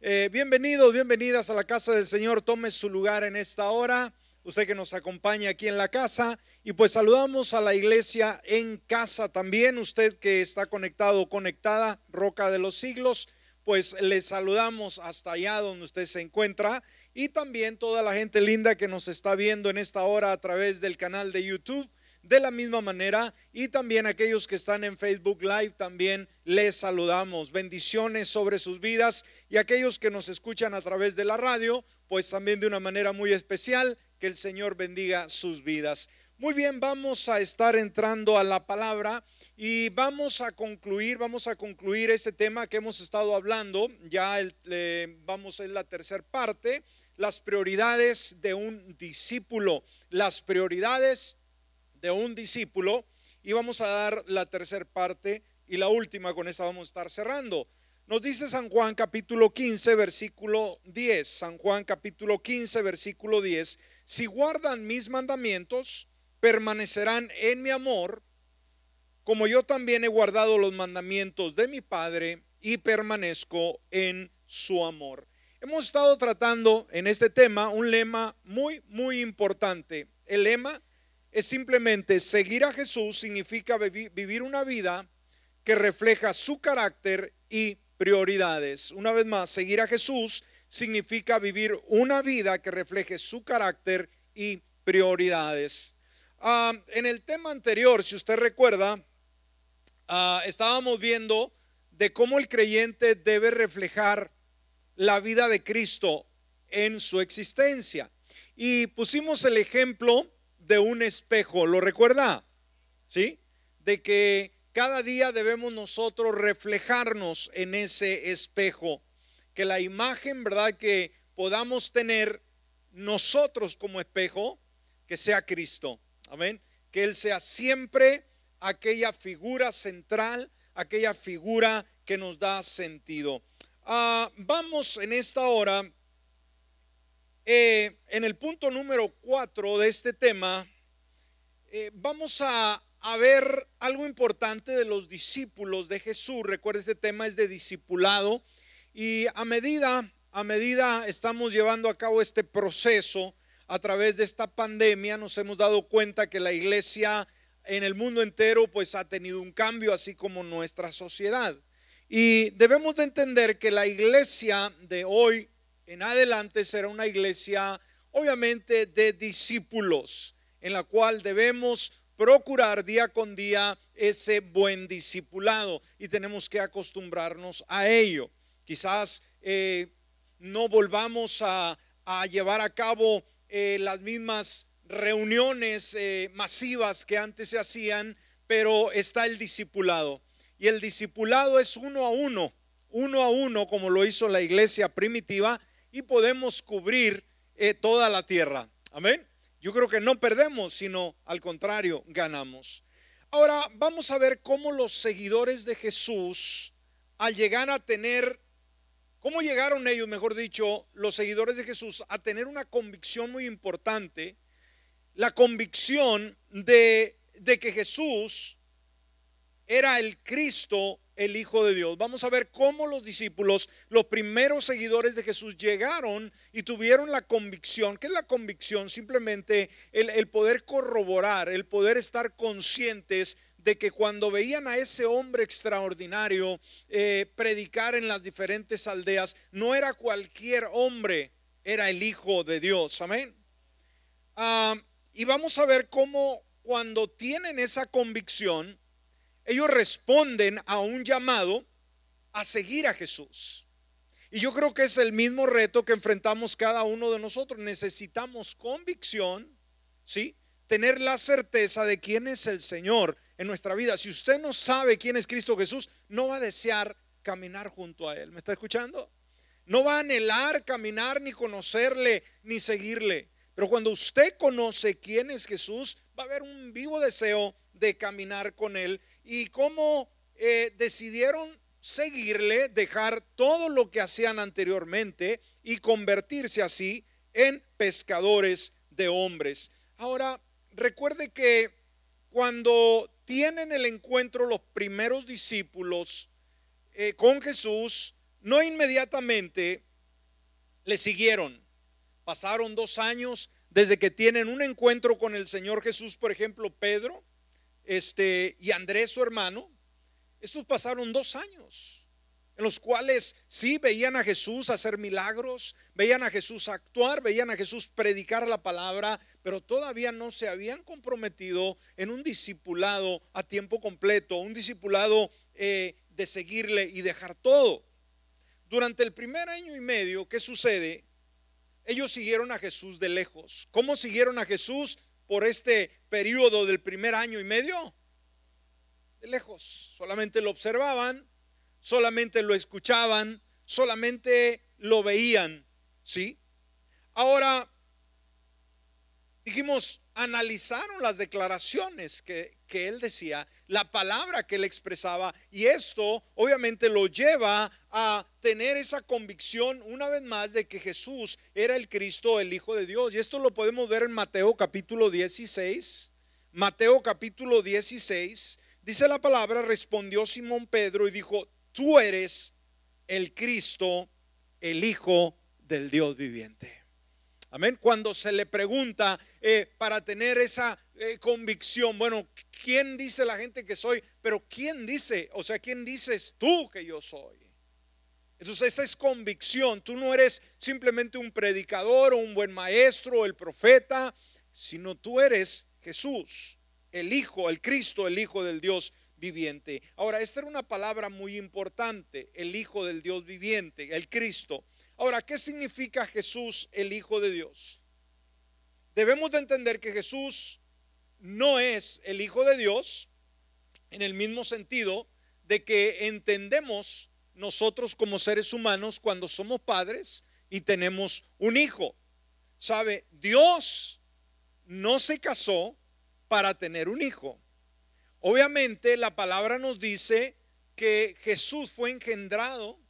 Eh, bienvenidos, bienvenidas a la casa del Señor. Tome su lugar en esta hora. Usted que nos acompaña aquí en la casa. Y pues saludamos a la iglesia en casa también. Usted que está conectado conectada, Roca de los Siglos. Pues le saludamos hasta allá donde usted se encuentra. Y también toda la gente linda que nos está viendo en esta hora a través del canal de YouTube de la misma manera y también aquellos que están en Facebook Live también les saludamos. Bendiciones sobre sus vidas y aquellos que nos escuchan a través de la radio, pues también de una manera muy especial, que el Señor bendiga sus vidas. Muy bien, vamos a estar entrando a la palabra y vamos a concluir, vamos a concluir este tema que hemos estado hablando. Ya vamos en la tercera parte, las prioridades de un discípulo, las prioridades de un discípulo y vamos a dar la tercera parte y la última, con esta vamos a estar cerrando. Nos dice San Juan capítulo 15, versículo 10. San Juan capítulo 15, versículo 10. Si guardan mis mandamientos, permanecerán en mi amor, como yo también he guardado los mandamientos de mi Padre y permanezco en su amor. Hemos estado tratando en este tema un lema muy, muy importante. El lema es simplemente seguir a Jesús significa vivir una vida que refleja su carácter y prioridades. Una vez más, seguir a Jesús significa vivir una vida que refleje su carácter y prioridades. Ah, en el tema anterior, si usted recuerda, ah, estábamos viendo de cómo el creyente debe reflejar la vida de Cristo en su existencia. Y pusimos el ejemplo de un espejo. ¿Lo recuerda? ¿Sí? De que cada día debemos nosotros reflejarnos en ese espejo. Que la imagen, ¿verdad? Que podamos tener nosotros como espejo, que sea Cristo. Amén. Que Él sea siempre aquella figura central, aquella figura que nos da sentido. Ah, vamos en esta hora eh, en el punto número cuatro de este tema, eh, vamos a, ver algo importante de los discípulos de Jesús. Recuerda, este tema es de discipulado. Y a medida, a medida estamos llevando a cabo este proceso a través de esta pandemia, nos hemos dado cuenta que la iglesia en el mundo entero pues ha tenido un cambio, así como nuestra sociedad. Y debemos de entender que la iglesia de hoy en adelante será una iglesia obviamente de discípulos, en la cual debemos procurar día con día ese buen discipulado y tenemos que acostumbrarnos a ello. Quizás eh, no volvamos a, llevar a cabo eh, las mismas reuniones eh, masivas que antes se hacían, pero está el discipulado. Y el discipulado es uno a uno, uno a uno, como lo hizo la iglesia primitiva, y podemos cubrir eh, toda la tierra. Amén. Yo creo que no perdemos, sino al contrario, ganamos. Ahora vamos a ver cómo los seguidores de Jesús, al llegar a tener, cómo llegaron ellos, mejor dicho, los seguidores de Jesús, a tener una convicción muy importante, la convicción de, de que Jesús era el Cristo el Hijo de Dios. Vamos a ver cómo los discípulos, los primeros seguidores de Jesús, llegaron y tuvieron la convicción. ¿Qué es la convicción? Simplemente el, poder corroborar, el poder estar conscientes de que cuando veían a ese hombre extraordinario eh, predicar en las diferentes aldeas, no era cualquier hombre, era el Hijo de Dios. Amén. Ah, y vamos a ver cómo cuando tienen esa convicción, ellos responden a un llamado a seguir a Jesús. Y yo creo que es el mismo reto que enfrentamos cada uno de nosotros. Necesitamos convicción, ¿sí? Tener la certeza de quién es el Señor en nuestra vida. Si usted no sabe quién es Cristo Jesús, no va a desear caminar junto a Él. ¿Me está escuchando? No va a anhelar caminar, ni conocerle, ni seguirle. Pero cuando usted conoce quién es Jesús, va a haber un vivo deseo de caminar con Él y cómo eh, decidieron seguirle, dejar todo lo que hacían anteriormente y convertirse así en pescadores de hombres. Ahora, recuerde que cuando tienen el encuentro los primeros discípulos eh, con Jesús, no inmediatamente le siguieron. Pasaron dos años desde que tienen un encuentro con el Señor Jesús, por ejemplo, Pedro este, y Andrés, su hermano. Estos pasaron dos años en los cuales sí veían a Jesús hacer milagros, veían a Jesús actuar, veían a Jesús predicar la palabra, pero todavía no se habían comprometido en un discipulado a tiempo completo, un discipulado eh, de seguirle y dejar todo. Durante el primer año y medio, ¿qué sucede? Ellos siguieron a Jesús de lejos. ¿Cómo siguieron a Jesús por este periodo del primer año y medio? De lejos. Solamente lo observaban, solamente lo escuchaban, solamente lo veían, ¿sí? Ahora, dijimos, analizaron las declaraciones que, que, él decía, la palabra que él expresaba, y esto obviamente lo lleva a tener esa convicción una vez más de que Jesús era el Cristo, el Hijo de Dios. Y esto lo podemos ver en Mateo capítulo 16. Mateo capítulo 16, dice la palabra, respondió Simón Pedro y dijo, tú eres el Cristo, el Hijo del Dios viviente. Amén. Cuando se le pregunta eh, para tener esa eh, convicción, bueno, ¿quién dice la gente que soy? Pero ¿quién dice? O sea, ¿quién dices tú que yo soy? Entonces esa es convicción. Tú no eres simplemente un predicador o un buen maestro o el profeta, sino tú eres Jesús, el Hijo, el Cristo, el Hijo del Dios viviente. Ahora, esta era una palabra muy importante, el Hijo del Dios viviente, el Cristo. Ahora, ¿qué significa Jesús, el Hijo de Dios? Debemos de entender que Jesús no es el Hijo de Dios en el mismo sentido de que entendemos nosotros como seres humanos cuando somos padres y tenemos un hijo. ¿Sabe? Dios no se casó para tener un hijo. Obviamente la palabra nos dice que Jesús fue engendrado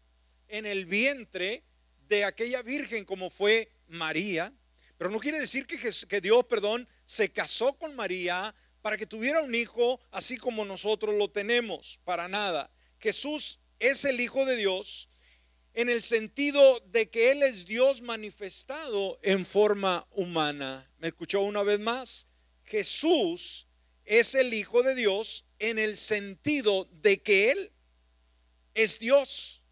en el vientre de aquella virgen como fue María, pero no quiere decir que, que Dios, perdón, se casó con María para que tuviera un hijo así como nosotros lo tenemos, para nada. Jesús es el Hijo de Dios en el sentido de que Él es Dios manifestado en forma humana. ¿Me escuchó una vez más? Jesús es el Hijo de Dios en el sentido de que Él es Dios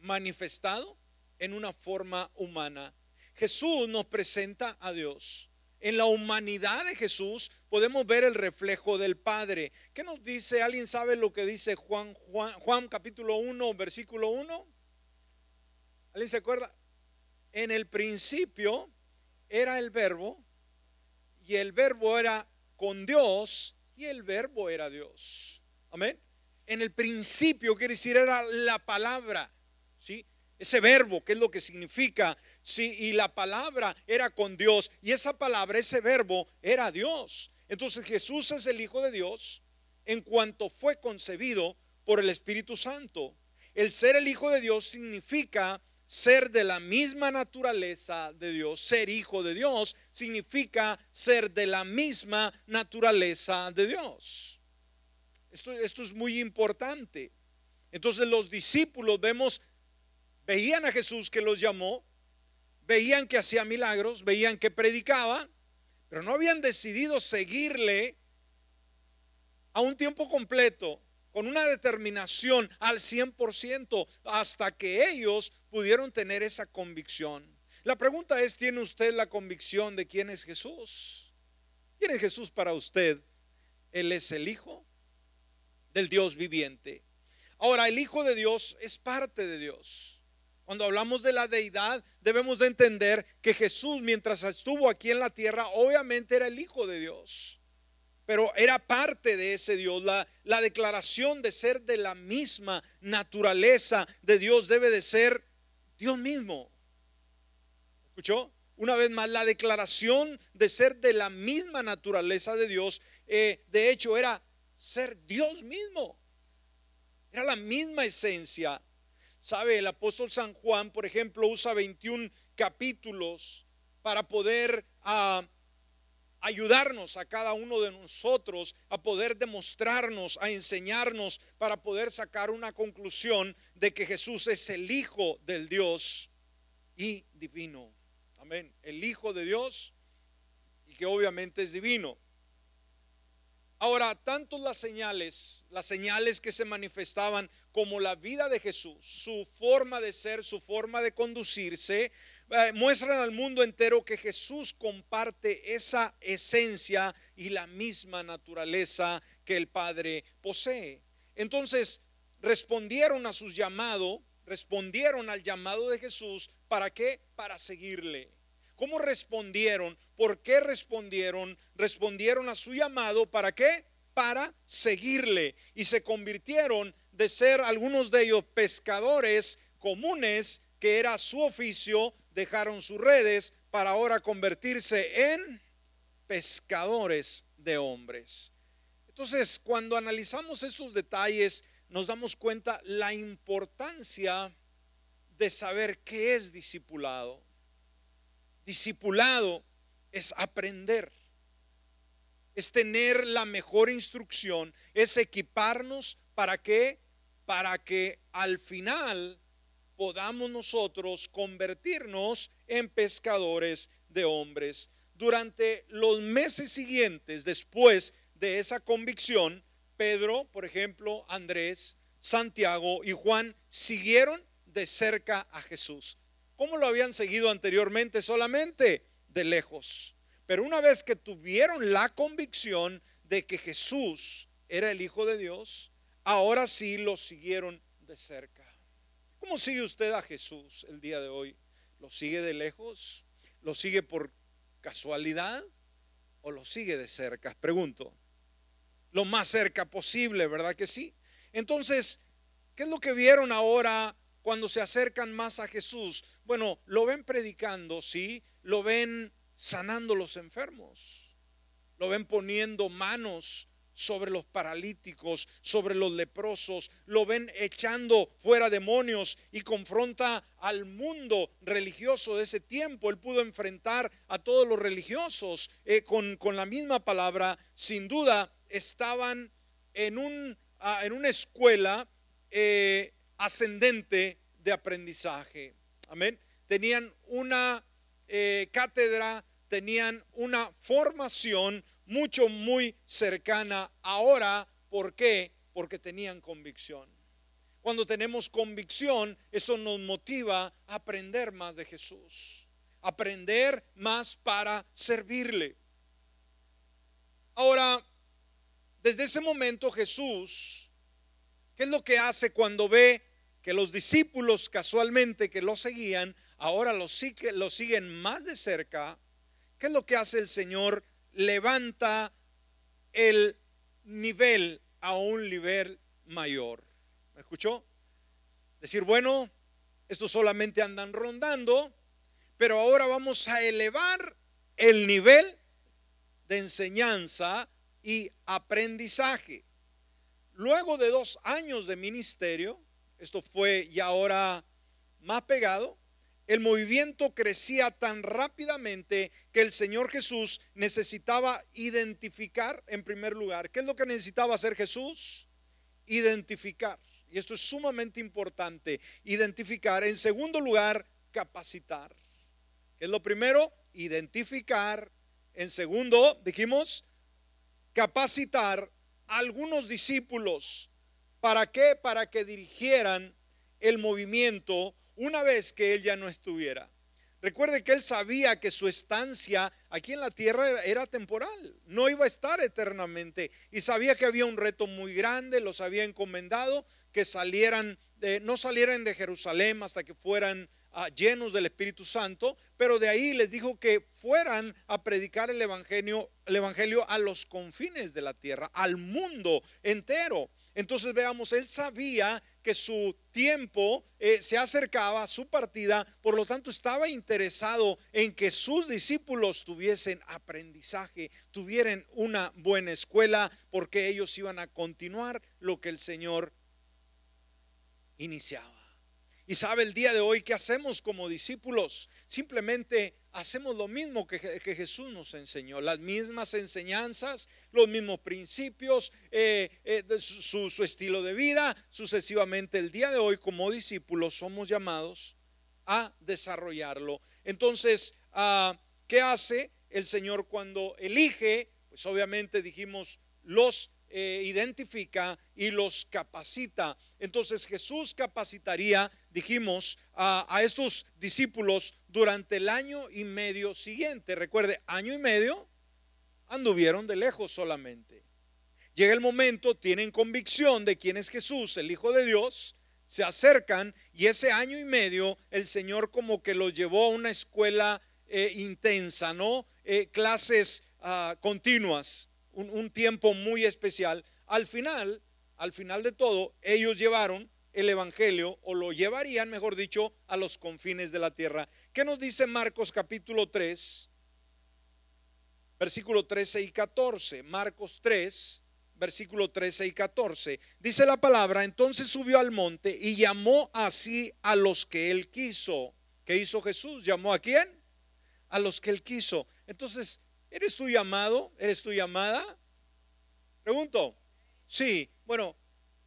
manifestado en una forma humana. Jesús nos presenta a Dios. En la humanidad de Jesús podemos ver el reflejo del Padre. ¿Qué nos dice? ¿Alguien sabe lo que dice Juan, Juan, Juan capítulo 1, versículo 1? ¿Alguien se acuerda? En el principio era el verbo y el verbo era con Dios y el verbo era Dios. Amén. En el principio, quiere decir, era la palabra, ¿sí? Ese verbo, que es lo que significa, sí, y la palabra era con Dios, y esa palabra, ese verbo, era Dios. Entonces Jesús es el Hijo de Dios en cuanto fue concebido por el Espíritu Santo. El ser el Hijo de Dios significa ser de la misma naturaleza de Dios. Ser hijo de Dios significa ser de la misma naturaleza de Dios. Esto, esto es muy importante. Entonces los discípulos vemos, veían a Jesús que los llamó, veían que hacía milagros, veían que predicaba, pero no habían decidido seguirle a un tiempo completo, con una determinación al 100%, hasta que ellos pudieron tener esa convicción. La pregunta es, ¿tiene usted la convicción de quién es Jesús? ¿Quién es Jesús para usted? Él es el Hijo del Dios viviente. Ahora, el Hijo de Dios es parte de Dios. Cuando hablamos de la deidad, debemos de entender que Jesús, mientras estuvo aquí en la tierra, obviamente era el Hijo de Dios. Pero era parte de ese Dios. La, la declaración de ser de la misma naturaleza de Dios debe de ser Dios mismo. ¿Escuchó? Una vez más, la declaración de ser de la misma naturaleza de Dios, eh, de hecho, era ser Dios mismo. Era la misma esencia. ¿Sabe? El apóstol San Juan, por ejemplo, usa 21 capítulos para poder ah, ayudarnos a cada uno de nosotros a poder demostrarnos, a enseñarnos, para poder sacar una conclusión de que Jesús es el Hijo del Dios y divino. Amén. El Hijo de Dios y que obviamente es divino. Ahora, tanto las señales, las señales que se manifestaban como la vida de Jesús, su forma de ser, su forma de conducirse, eh, muestran al mundo entero que Jesús comparte esa esencia y la misma naturaleza que el Padre posee. Entonces, respondieron a su llamado, respondieron al llamado de Jesús, ¿para qué? Para seguirle. ¿Cómo respondieron? ¿Por qué respondieron? Respondieron a su llamado, ¿para qué? Para seguirle. Y se convirtieron de ser algunos de ellos pescadores comunes, que era su oficio, dejaron sus redes para ahora convertirse en pescadores de hombres. Entonces, cuando analizamos estos detalles, nos damos cuenta la importancia de saber qué es discipulado. Discipulado es aprender, es tener la mejor instrucción, es equiparnos para que para que al final podamos nosotros convertirnos en pescadores de hombres. Durante los meses siguientes después de esa convicción, Pedro, por ejemplo, Andrés, Santiago y Juan siguieron de cerca a Jesús. ¿Cómo lo habían seguido anteriormente? Solamente de lejos. Pero una vez que tuvieron la convicción de que Jesús era el Hijo de Dios, ahora sí lo siguieron de cerca. ¿Cómo sigue usted a Jesús el día de hoy? ¿Lo sigue de lejos? ¿Lo sigue por casualidad? ¿O lo sigue de cerca? Pregunto. Lo más cerca posible, ¿verdad que sí? Entonces, ¿qué es lo que vieron ahora cuando se acercan más a Jesús? Bueno, lo ven predicando, sí, lo ven sanando los enfermos, lo ven poniendo manos sobre los paralíticos, sobre los leprosos, lo ven echando fuera demonios y confronta al mundo religioso de ese tiempo. Él pudo enfrentar a todos los religiosos eh, con, la misma palabra. Sin duda estaban en, un, ah, en una escuela eh, ascendente de aprendizaje. Amén. Tenían una eh, cátedra, tenían una formación mucho, muy cercana ahora. ¿Por qué? Porque tenían convicción. Cuando tenemos convicción, eso nos motiva a aprender más de Jesús, aprender más para servirle. Ahora, desde ese momento Jesús, ¿qué es lo que hace cuando ve que los discípulos casualmente que lo seguían, ahora lo, siguen más de cerca? ¿Qué es lo que hace el Señor levanta el nivel a un nivel mayor. ¿Me escuchó? Decir, bueno, estos solamente andan rondando, pero ahora vamos a elevar el nivel de enseñanza y aprendizaje. Luego de dos años de ministerio, esto fue ya ahora más pegado, el movimiento crecía tan rápidamente que el Señor Jesús necesitaba identificar en primer lugar. ¿Qué es lo que necesitaba hacer Jesús? Identificar. Y esto es sumamente importante. Identificar. En segundo lugar, capacitar. ¿Qué es lo primero? Identificar. En segundo, dijimos, capacitar a algunos discípulos. ¿Para qué? Para que dirigieran el movimiento una vez que él ya no estuviera. Recuerde que él sabía que su estancia aquí en la tierra era, temporal, no iba a estar eternamente y sabía que había un reto muy grande, los había encomendado que salieran, de, no salieran de Jerusalén hasta que fueran ah, llenos del Espíritu Santo, pero de ahí les dijo que fueran a predicar el evangelio, el evangelio a los confines de la tierra, al mundo entero. Entonces veamos, él sabía que su tiempo eh, se acercaba su partida, por lo tanto estaba interesado en que sus discípulos tuviesen aprendizaje, tuvieran una buena escuela, porque ellos iban a continuar lo que el Señor iniciaba. Y sabe el día de hoy qué hacemos como discípulos. Simplemente hacemos lo mismo que, Jesús nos enseñó, las mismas enseñanzas, los mismos principios, eh, eh, su, estilo de vida. Sucesivamente el día de hoy como discípulos somos llamados a desarrollarlo. Entonces, ah, ¿qué hace el Señor cuando elige? Pues obviamente dijimos, los eh, identifica y los capacita. Entonces Jesús capacitaría, dijimos, a, estos discípulos durante el año y medio siguiente. Recuerde, año y medio anduvieron de lejos solamente. Llega el momento, tienen convicción de quién es Jesús, el Hijo de Dios, se acercan y ese año y medio el Señor como que los llevó a una escuela eh, intensa, ¿no? Eh, clases ah, continuas un, tiempo muy especial. Al final, al final de todo, ellos llevaron el Evangelio, o lo llevarían, mejor dicho, a los confines de la tierra. ¿Qué nos dice Marcos capítulo 3, versículo 13 y 14? Marcos 3, versículo 13 y 14. Dice la palabra, entonces subió al monte y llamó así a los que él quiso. ¿Qué hizo Jesús? ¿Llamó a quién? A los que él quiso. Entonces, ¿Eres tú llamado? ¿Eres tu llamada? Pregunto. Sí. Bueno,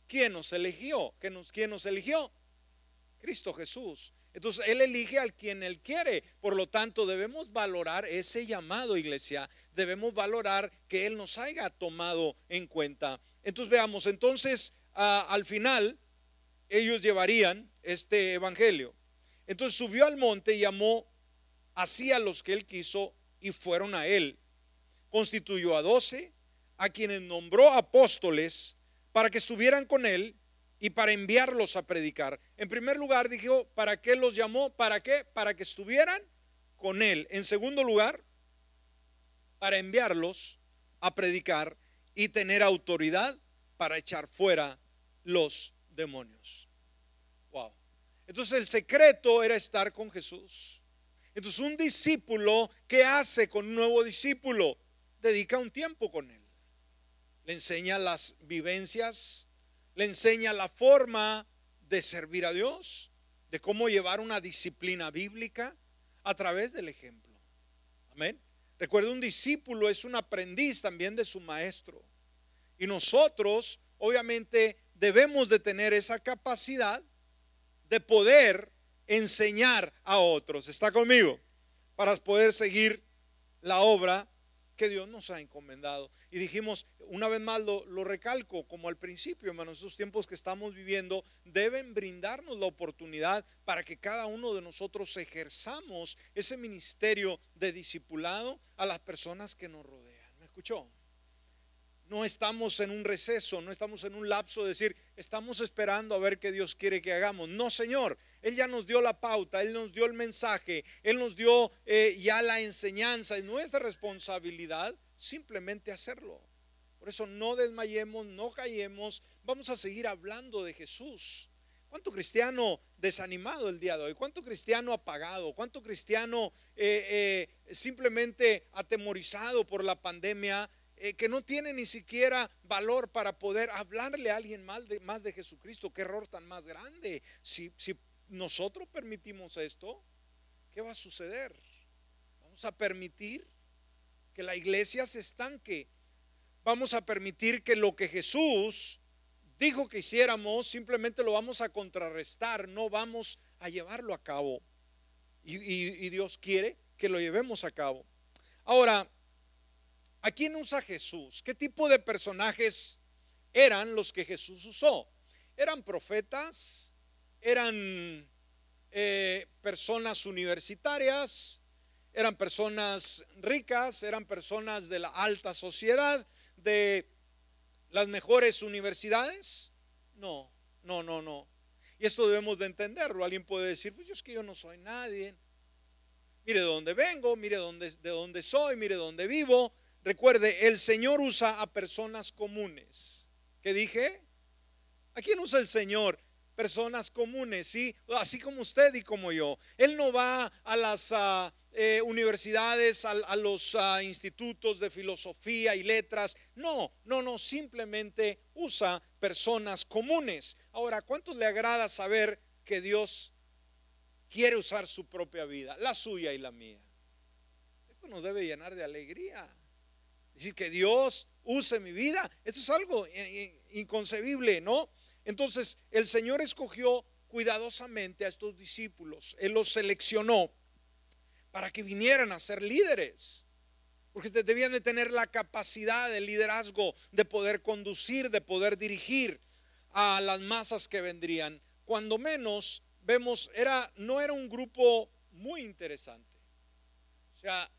¿quién nos eligió? ¿Quién nos eligió? Cristo Jesús. Entonces Él elige al quien Él quiere. Por lo tanto, debemos valorar ese llamado, iglesia. Debemos valorar que Él nos haya tomado en cuenta. Entonces veamos, entonces al final ellos llevarían este evangelio. Entonces subió al monte y llamó así a los que Él quiso y fueron a él. Constituyó a doce, a quienes nombró apóstoles para que estuvieran con él y para enviarlos a predicar. En primer lugar, dijo, ¿para qué los llamó? ¿Para qué? Para que estuvieran con él. En segundo lugar, para enviarlos a predicar y tener autoridad para echar fuera los demonios. Wow. Entonces el secreto era estar con Jesús. Entonces un discípulo, ¿qué hace con un nuevo discípulo? Dedica un tiempo con él. Le enseña las vivencias, le enseña la forma de servir a Dios, de cómo llevar una disciplina bíblica a través del ejemplo. Amén. Recuerda, un discípulo es un aprendiz también de su maestro. Y nosotros, obviamente, debemos de tener esa capacidad de poder enseñar a otros. ¿Está conmigo? Para poder seguir la obra que Dios nos ha encomendado. Y dijimos, una vez más lo, recalco, como al principio, hermanos, esos tiempos que estamos viviendo deben brindarnos la oportunidad para que cada uno de nosotros ejerzamos ese ministerio de discipulado a las personas que nos rodean. ¿Me escuchó? No estamos en un receso, no estamos en un lapso de decir, estamos esperando a ver qué Dios quiere que hagamos. No, Señor, Él ya nos dio la pauta, Él nos dio el mensaje, Él nos dio eh, ya la enseñanza. Es nuestra responsabilidad simplemente hacerlo. Por eso no desmayemos, no callemos, vamos a seguir hablando de Jesús. ¿Cuánto cristiano desanimado el día de hoy? ¿Cuánto cristiano apagado? ¿Cuánto cristiano eh, eh, simplemente atemorizado por la pandemia? Eh, que no tiene ni siquiera valor para poder hablarle a alguien más de, más de Jesucristo. Qué error tan más grande. Si, si nosotros permitimos esto, ¿qué va a suceder? Vamos a permitir que la iglesia se estanque. Vamos a permitir que lo que Jesús dijo que hiciéramos, simplemente lo vamos a contrarrestar, no vamos a llevarlo a cabo. Y, y Dios quiere que lo llevemos a cabo. Ahora, ¿A quién usa Jesús? ¿Qué tipo de personajes eran los que Jesús usó? ¿Eran profetas? ¿Eran eh, personas universitarias? ¿Eran personas ricas? ¿Eran personas de la alta sociedad? ¿De las mejores universidades? No, no, no, no. Y esto debemos de entenderlo. Alguien puede decir, pues yo es que yo no soy nadie. Mire de dónde vengo, mire de dónde soy, mire dónde vivo, Recuerde, el Señor usa a personas comunes. ¿Qué dije? ¿A quién usa el Señor? Personas comunes, ¿sí? Así como usted y como yo. Él no va a las ah, eh, universidades, a, los ah, institutos de filosofía y letras. No, no, no, simplemente usa personas comunes. Ahora, ¿cuántos le agrada saber que Dios quiere usar su propia vida, la suya y la mía. Esto nos debe llenar de alegría. Decir que Dios use mi vida, esto es algo inconcebible, ¿no? Entonces el Señor escogió cuidadosamente a estos discípulos, Él los seleccionó para que vinieran a ser líderes. Porque debían de tener la capacidad de liderazgo, de poder conducir, de poder dirigir a las masas que vendrían. Cuando menos vemos, era, no era un grupo muy interesante. O sea,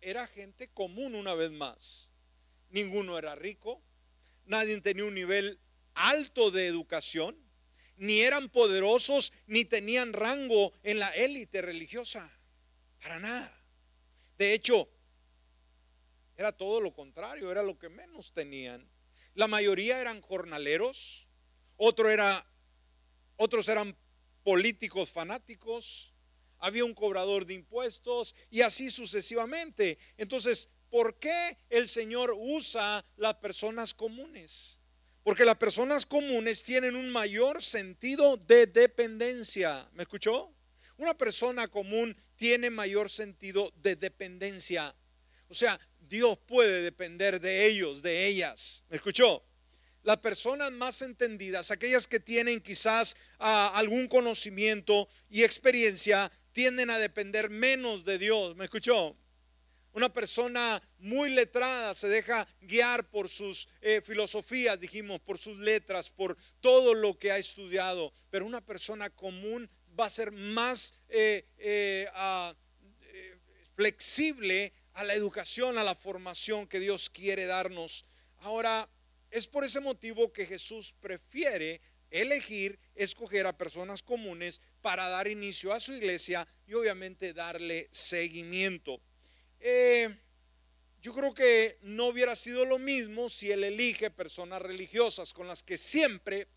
era gente común una vez más. Ninguno era rico, nadie tenía un nivel alto de educación, ni eran poderosos, ni tenían rango en la élite religiosa. Para nada. De hecho, era todo lo contrario, era lo que menos tenían. La mayoría eran jornaleros, otro era, otros eran políticos fanáticos, había un cobrador de impuestos y así sucesivamente. Entonces, ¿por qué el Señor usa las personas comunes? Porque las personas comunes tienen un mayor sentido de dependencia. ¿Me escuchó? Una persona común tiene mayor sentido de dependencia. O sea, Dios puede depender de ellos, de ellas. ¿Me escuchó? Las personas más entendidas, aquellas que tienen quizás ah, algún conocimiento y experiencia, tienden a depender menos de Dios. ¿Me escuchó? Una persona muy letrada se deja guiar por sus eh, filosofías, dijimos, por sus letras, por todo lo que ha estudiado. Pero una persona común va a ser más eh, eh, flexible a la educación, a la formación que Dios quiere darnos. Ahora, es por ese motivo que Jesús prefiere elegir, escoger a personas comunes para dar inicio a su iglesia y obviamente darle seguimiento. yo creo que no hubiera sido lo mismo si él elige personas religiosas con las que siempre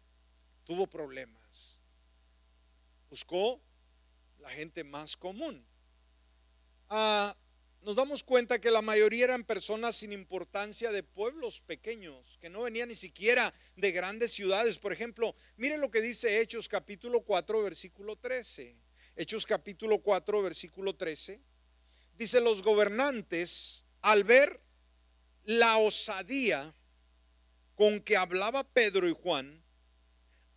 tuvo problemas buscó la gente más común. Ah, nos damos cuenta que la mayoría eran personas sin importancia de pueblos pequeños, que no venían ni siquiera de grandes ciudades. Por ejemplo, mire lo que dice Hechos capítulo 4, versículo 13. Hechos capítulo 4, versículo 13. Dice, los gobernantes, al ver la osadía con que hablaba Pedro y Juan,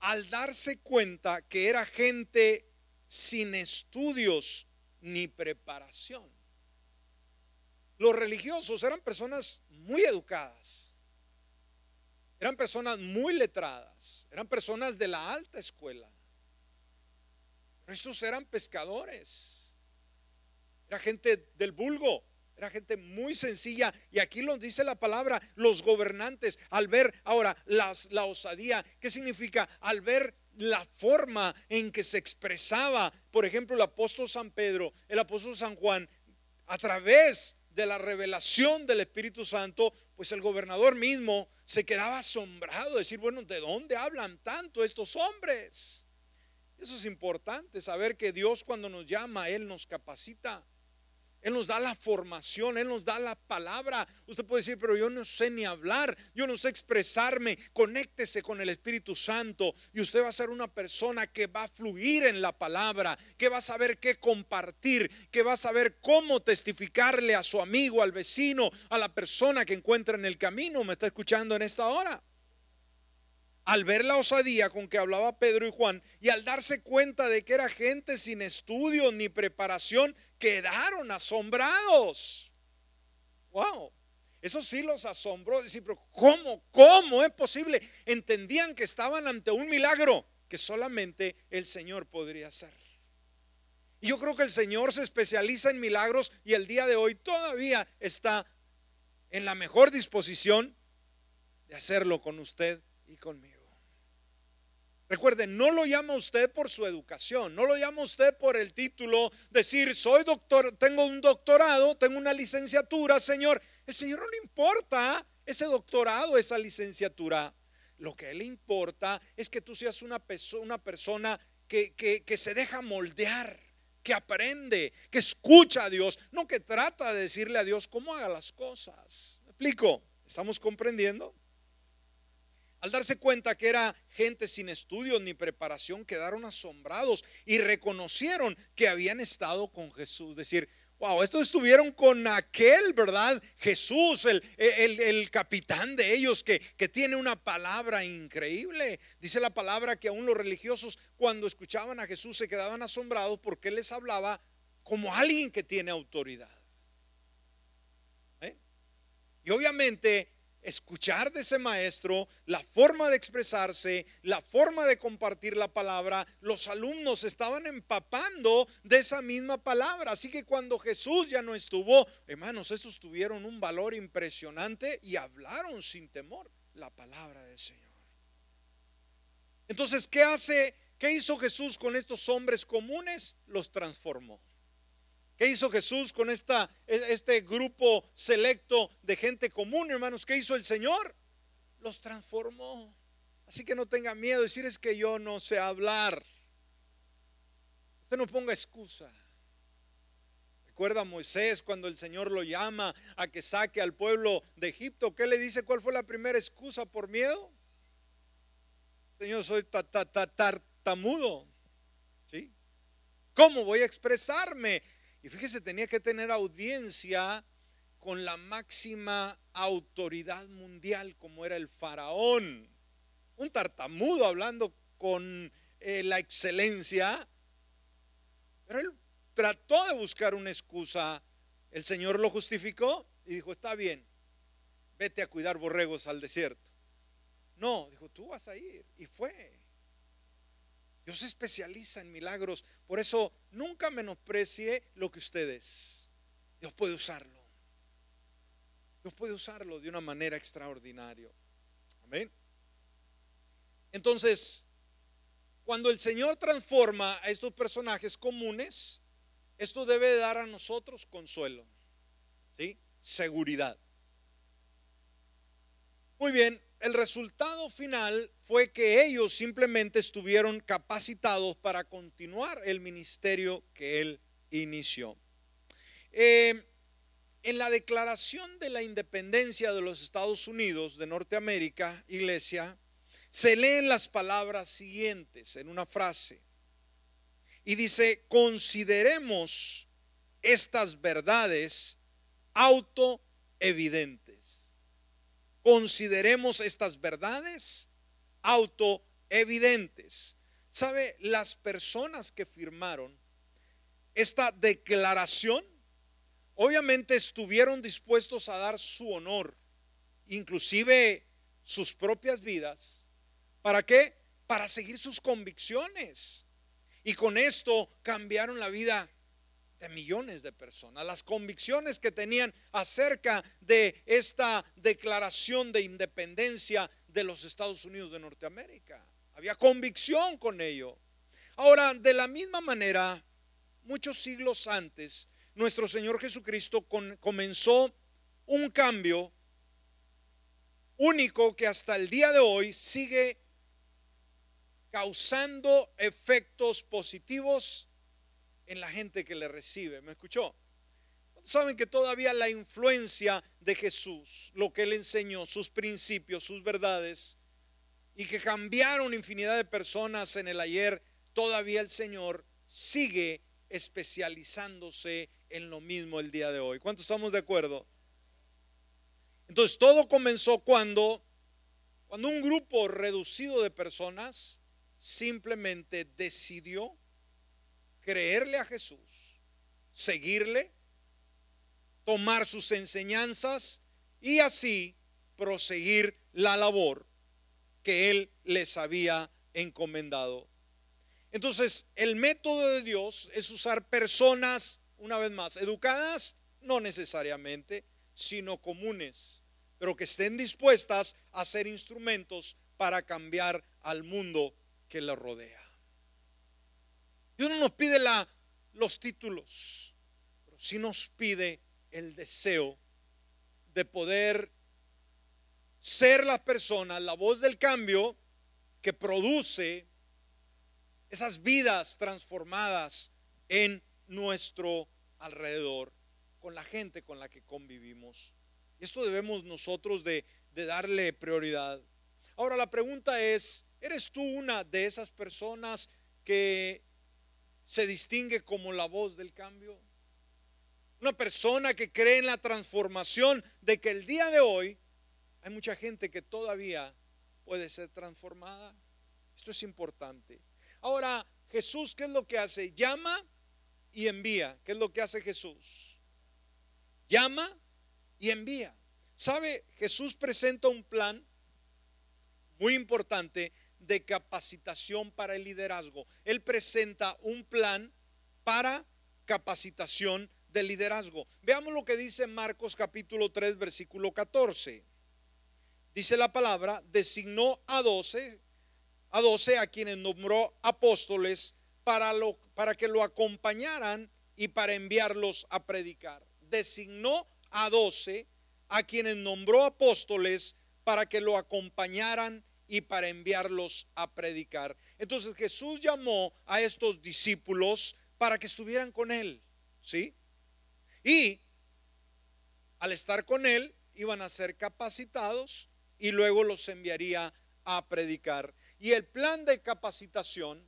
al darse cuenta que era gente sin estudios ni preparación. Los religiosos eran personas muy educadas, eran personas muy letradas, eran personas de la alta escuela. Pero estos eran pescadores, era gente del vulgo, era gente muy sencilla. Y aquí lo dice la palabra, los gobernantes, al ver ahora las, la osadía, ¿qué significa? Al ver la forma en que se expresaba, por ejemplo, el apóstol San Pedro, el apóstol San Juan, a través de la revelación del Espíritu Santo, pues el gobernador mismo se quedaba asombrado, decir, bueno, ¿de dónde hablan tanto estos hombres? Eso es importante, saber que Dios cuando nos llama, Él nos capacita. Él nos da la formación, Él nos da la palabra. Usted puede decir, pero yo no sé ni hablar, yo no sé expresarme. Conéctese con el Espíritu Santo y usted va a ser una persona que va a fluir en la palabra, que va a saber qué compartir, que va a saber cómo testificarle a su amigo, al vecino, a la persona que encuentra en el camino. ¿Me está escuchando en esta hora? al ver la osadía con que hablaba Pedro y Juan y al darse cuenta de que era gente sin estudio ni preparación, quedaron asombrados. Wow. Eso sí los asombró. Decir, pero ¿cómo? ¿Cómo es posible? Entendían que estaban ante un milagro que solamente el Señor podría hacer. Y yo creo que el Señor se especializa en milagros y el día de hoy todavía está en la mejor disposición de hacerlo con usted y conmigo. Recuerden, no lo llama usted por su educación, no lo llama usted por el título, decir, soy doctor, tengo un doctorado, tengo una licenciatura, Señor. El Señor no le importa ese doctorado, esa licenciatura. Lo que le importa es que tú seas una, una persona que, que se deja moldear, que aprende, que escucha a Dios, no que trata de decirle a Dios cómo haga las cosas. ¿Me explico? ¿Estamos comprendiendo? Al darse cuenta que era gente sin estudios ni preparación, quedaron asombrados y reconocieron que habían estado con Jesús. Decir, wow, estos estuvieron con aquel, ¿verdad? Jesús, el, el, capitán de ellos, que, que tiene una palabra increíble. Dice la palabra que aún los religiosos, cuando escuchaban a Jesús, se quedaban asombrados porque él les hablaba como alguien que tiene autoridad. ¿Eh? Y obviamente escuchar de ese maestro, la forma de expresarse, la forma de compartir la palabra, los alumnos estaban empapando de esa misma palabra. Así que cuando Jesús ya no estuvo, hermanos, estos tuvieron un valor impresionante y hablaron sin temor la palabra del Señor. Entonces, ¿qué hace? ¿Qué hizo Jesús con estos hombres comunes? Los transformó. ¿Qué hizo Jesús con esta, e, este grupo selecto de gente común, hermanos? ¿Qué hizo el Señor? Los transformó. Así que no tenga miedo de decir es que yo no sé hablar. Usted no ponga excusa. Recuerda a Moisés cuando el Señor lo llama a que saque al pueblo de Egipto. ¿Qué le dice? ¿Cuál fue la primera excusa por miedo? Señor, soy tartamudo. ¿Sí? ¿Cómo voy a expresarme? Y fíjese, tenía que tener audiencia con la máxima autoridad mundial como era el faraón. Un tartamudo hablando con eh, la excelencia. Pero él trató de buscar una excusa. El Señor lo justificó y dijo, está bien, vete a cuidar borregos al desierto. No, dijo, tú vas a ir. Y fue. Dios se especializa en milagros. Por eso nunca menosprecie lo que ustedes. Dios puede usarlo. Dios puede usarlo de una manera extraordinaria. Amén. Entonces, cuando el Señor transforma a estos personajes comunes, esto debe dar a nosotros consuelo, ¿sí? Seguridad. Muy bien, el resultado final fue que ellos simplemente estuvieron capacitados para continuar el ministerio que él inició. Eh, en la declaración de la independencia de los Estados Unidos de Norteamérica, iglesia, se leen las palabras siguientes en una frase. Y dice, consideremos estas verdades autoevidentes consideremos estas verdades autoevidentes. ¿Sabe? Las personas que firmaron esta declaración, obviamente estuvieron dispuestos a dar su honor, inclusive sus propias vidas. ¿Para qué? Para seguir sus convicciones. Y con esto cambiaron la vida millones de personas, las convicciones que tenían acerca de esta declaración de independencia de los Estados Unidos de Norteamérica. Había convicción con ello. Ahora, de la misma manera, muchos siglos antes, nuestro Señor Jesucristo comenzó un cambio único que hasta el día de hoy sigue causando efectos positivos en la gente que le recibe. ¿Me escuchó? Saben que todavía la influencia de Jesús, lo que él enseñó, sus principios, sus verdades, y que cambiaron infinidad de personas en el ayer, todavía el Señor sigue especializándose en lo mismo el día de hoy. ¿Cuántos estamos de acuerdo? Entonces todo comenzó cuando cuando un grupo reducido de personas simplemente decidió creerle a Jesús, seguirle, tomar sus enseñanzas y así proseguir la labor que Él les había encomendado. Entonces, el método de Dios es usar personas, una vez más, educadas, no necesariamente, sino comunes, pero que estén dispuestas a ser instrumentos para cambiar al mundo que les rodea. Dios no nos pide los títulos, pero sí nos pide el deseo de poder ser la persona, la voz del cambio que produce esas vidas transformadas en nuestro alrededor, con la gente con la que convivimos. Esto debemos nosotros de darle prioridad. Ahora la pregunta es, ¿eres tú una de esas personas que se distingue como la voz del cambio? Una persona que cree en la transformación de que el día de hoy hay mucha gente que todavía puede ser transformada. Esto es importante. Ahora, Jesús, ¿qué es lo que hace? Llama y envía. ¿Qué es lo que hace Jesús? Llama y envía. ¿Sabe? Jesús presenta un plan muy importante de capacitación para el liderazgo. Él presenta un plan para capacitación de liderazgo. Veamos lo que dice Marcos capítulo 3, versículo 14. Dice la palabra, designó a doce, a doce a quienes nombró apóstoles para, lo, para que lo acompañaran y para enviarlos a predicar. Designó a doce a quienes nombró apóstoles para que lo acompañaran y para enviarlos a predicar. Entonces Jesús llamó a estos discípulos para que estuvieran con él, ¿sí? Y al estar con él iban a ser capacitados y luego los enviaría a predicar. Y el plan de capacitación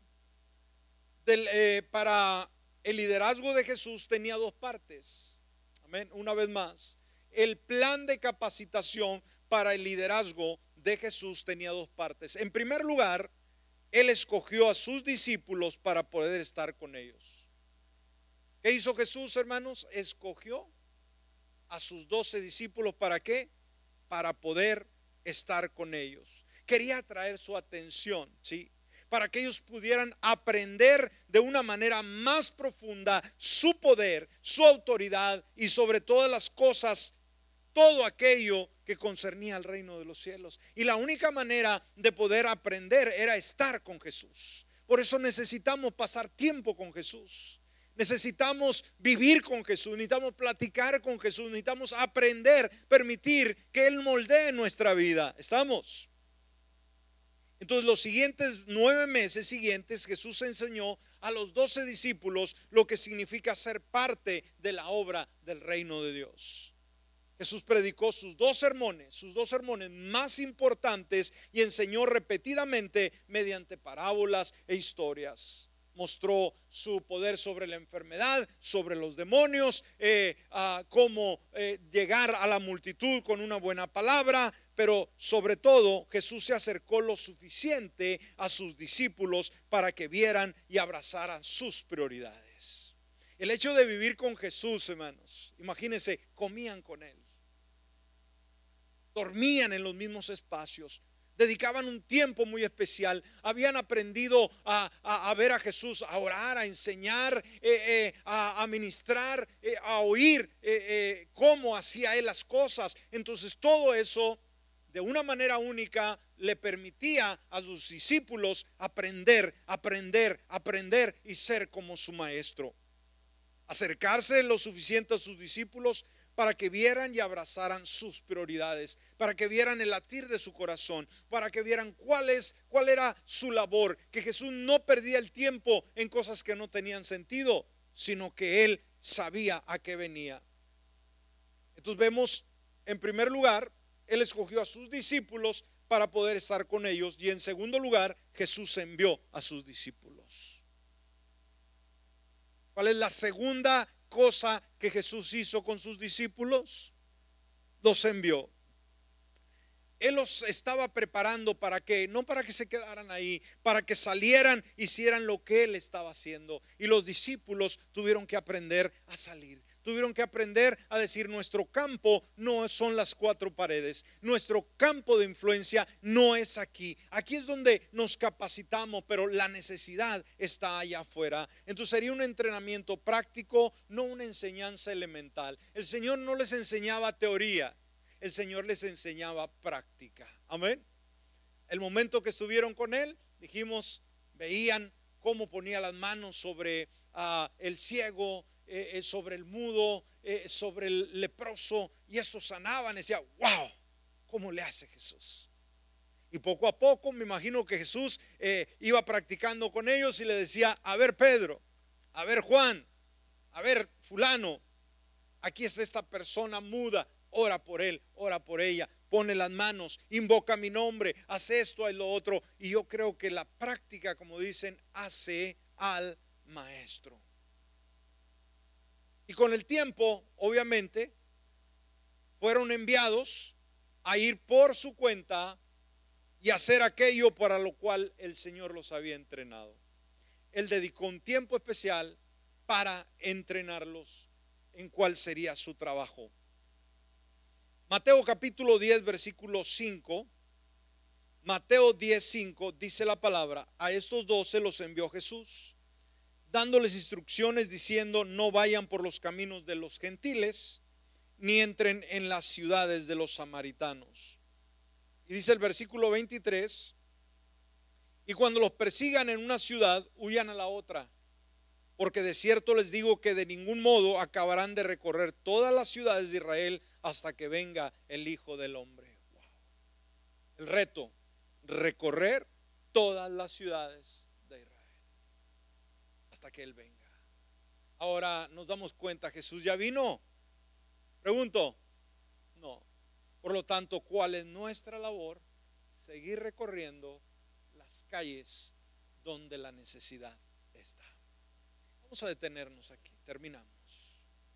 eh, para el liderazgo de Jesús tenía dos partes. Amén. Una vez más, el plan de capacitación para el liderazgo de Jesús tenía dos partes. En primer lugar, Él escogió a sus discípulos para poder estar con ellos. ¿Qué hizo Jesús, hermanos? Escogió a sus doce discípulos. ¿Para qué? Para poder estar con ellos. Quería atraer su atención, ¿sí? Para que ellos pudieran aprender de una manera más profunda su poder, su autoridad y sobre todas las cosas, todo aquello que concernía al reino de los cielos. Y la única manera de poder aprender era estar con Jesús. Por eso necesitamos pasar tiempo con Jesús. Necesitamos vivir con Jesús, necesitamos platicar con Jesús, necesitamos aprender, permitir que Él moldee nuestra vida. ¿Estamos? Entonces los siguientes nueve meses siguientes Jesús enseñó a los doce discípulos lo que significa ser parte de la obra del reino de Dios. Jesús predicó sus dos sermones, sus dos sermones más importantes y enseñó repetidamente mediante parábolas e historias mostró su poder sobre la enfermedad, sobre los demonios, eh, cómo eh, llegar a la multitud con una buena palabra, pero sobre todo Jesús se acercó lo suficiente a sus discípulos para que vieran y abrazaran sus prioridades. El hecho de vivir con Jesús, hermanos, imagínense, comían con Él, dormían en los mismos espacios, dedicaban un tiempo muy especial, habían aprendido a, ver a Jesús, a orar, a enseñar, eh, eh, a, ministrar, eh, a oír cómo hacía Él las cosas. Entonces todo eso, de una manera única, le permitía a sus discípulos aprender, aprender, aprender y ser como su maestro. Acercarse lo suficiente a sus discípulos para que vieran y abrazaran sus prioridades, para que vieran el latir de su corazón, para que vieran cuál es cuál era su labor, que Jesús no perdía el tiempo en cosas que no tenían sentido, sino que él sabía a qué venía. Entonces vemos en primer lugar, él escogió a sus discípulos para poder estar con ellos y en segundo lugar, Jesús envió a sus discípulos. ¿Cuál es la segunda cosa que Jesús hizo con sus discípulos? Los envió. Él los estaba preparando para que, no para que se quedaran ahí, para que salieran, hicieran lo que Él estaba haciendo. Y los discípulos tuvieron que aprender a salir tuvieron que aprender a decir nuestro campo no son las cuatro paredes, nuestro campo de influencia no es aquí. Aquí es donde nos capacitamos, pero la necesidad está allá afuera. Entonces sería un entrenamiento práctico, no una enseñanza elemental. El Señor no les enseñaba teoría, el Señor les enseñaba práctica. Amén. El momento que estuvieron con Él, dijimos, veían cómo ponía las manos sobre ah, el ciego, eh, eh, sobre el mudo, eh, sobre el leproso, y estos sanaban. Y decía, wow, ¿cómo le hace Jesús? Y poco a poco me imagino que Jesús iba practicando con ellos y le decía, a ver Pedro, a ver Juan, a ver fulano, aquí está esta persona muda, ora por él, ora por ella. pone las manos, invoca mi nombre, hace esto, haz lo otro. Y yo creo que la práctica, como dicen, hace al maestro. Y con el tiempo, obviamente, fueron enviados a ir por su cuenta y hacer aquello para lo cual el Señor los había entrenado. Él dedicó un tiempo especial para entrenarlos en cuál sería su trabajo. Mateo capítulo 10, versículo 5. Mateo 10, 5 dice la palabra, a estos doce los envió Jesús, dándoles instrucciones diciendo, no vayan por los caminos de los gentiles, ni entren en las ciudades de los samaritanos. Y dice el versículo 23, y cuando los persigan en una ciudad, huyan a la otra porque de cierto les digo que de ningún modo acabarán de recorrer todas las ciudades de Israel hasta que venga el Hijo del Hombre. El reto, recorrer todas las ciudades que Él venga. Ahora nos damos cuenta, Jesús ya vino. Pregunto, no. Por lo tanto, ¿cuál es nuestra labor? Seguir recorriendo las calles donde la necesidad está. Vamos a detenernos aquí, terminamos.